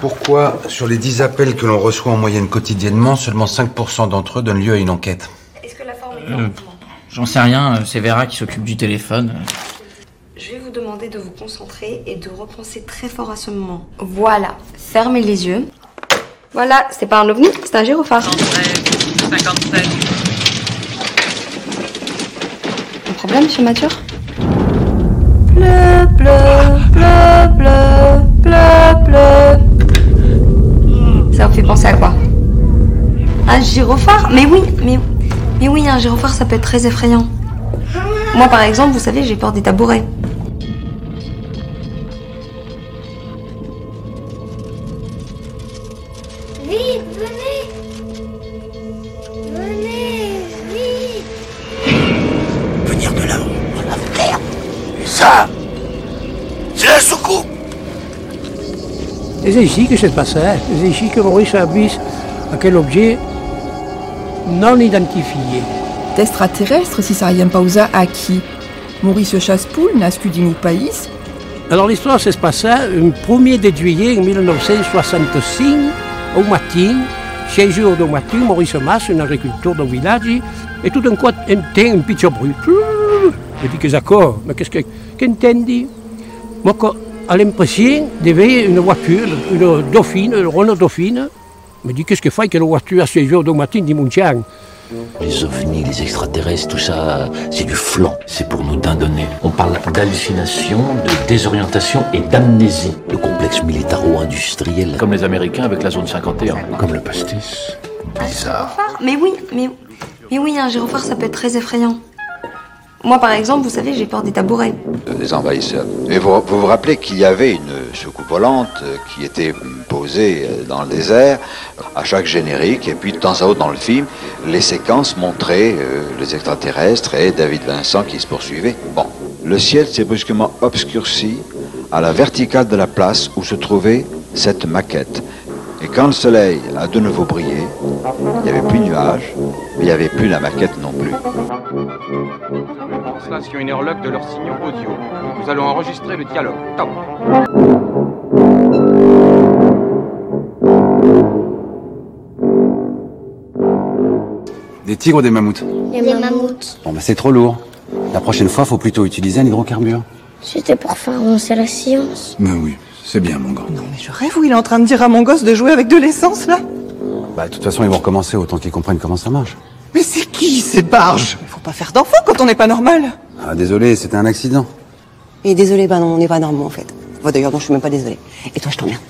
Pourquoi, sur les 10 appels que l'on reçoit en moyenne quotidiennement, seulement 5% d'entre eux donnent lieu à une enquête? Est-ce que la forme est Euh, J'en sais rien, euh, c'est Vera qui s'occupe du téléphone. Je vais vous demander de vous concentrer et de repenser très fort à ce moment. Voilà, fermez les yeux. Voilà, c'est pas un ovni, c'est un gyrophare. 57. Un problème, monsieur Mature Bleu, bleu, bleu, bleu, Un gyrophare Mais oui, mais, mais oui, un gyrophare, ça peut être très effrayant. Moi, par exemple, vous savez, j'ai peur des tabourets. Vite, venez Venez, vite venir de là-haut. La merde Et ça, c'est la soucoupe Et c'est ici que c'est passé. C'est ici que Maurice a vu aquel objet non identifié. D'extraterrestre, si ça rien pausa à qui Maurice Chaspoul, nascu Alors l'histoire s'est passée le 1er de juillet 1965 au matin. Chez jour du matin, Maurice Mas, un agriculteur du village, et tout d'un coup, entend un petit bruit. Et puis que d'accord, mais qu'est-ce que qu'entendit Moi, à l'impression de voir une voiture, une dauphine, une Renault Dauphine, me dit qu'est-ce que fait que la voiture à 6 heures du matin chien Les ovnis, les extraterrestres, tout ça, c'est du flan. C'est pour nous dindonner. On parle d'hallucination, de désorientation et d'amnésie. Le complexe militaro-industriel. Comme les Américains avec la zone 51. Comme le pastis. Bizarre. Gyrophare Mais oui, mais, mais oui, un gyrophare, ça peut être très effrayant. Moi, par exemple, vous savez, j'ai peur des tabourets. des envahisseurs. Et vous vous, rappelez qu'il y avait une soucoupe volante euh, qui était posée euh, dans le désert à chaque générique, et puis de temps à autre dans le film, les séquences montraient euh, les extraterrestres et David Vincent qui se poursuivaient. Bon, le ciel s'est brusquement obscurci à la verticale de la place où se trouvait cette maquette. Et quand le soleil a de nouveau brillé, il n'y avait plus de nuages, mais il n'y avait plus la maquette non plus. Translation et horloge de leurs signaux audio. Nous allons enregistrer le dialogue. Top. Des tigres ou des mammouths? Les mammouths. Bon, bah c'est trop lourd. La prochaine fois, faut plutôt utiliser un hydrocarbure. C'était pour faire avancer la science. Mais oui, c'est bien, mon grand. Mais je rêve où il est en train de dire à mon gosse de jouer avec de l'essence, là Bah, de toute façon, ils vont recommencer autant qu'ils comprennent comment ça marche. Mais c'est qui, ces barges Il faut pas faire d'enfants quand on n'est pas normal. Ah, désolé, c'était un accident. Et désolé, bah non, on n'est pas normaux en fait. Bon, d'ailleurs, non, je suis même pas désolée. Et toi, je t'emmerde.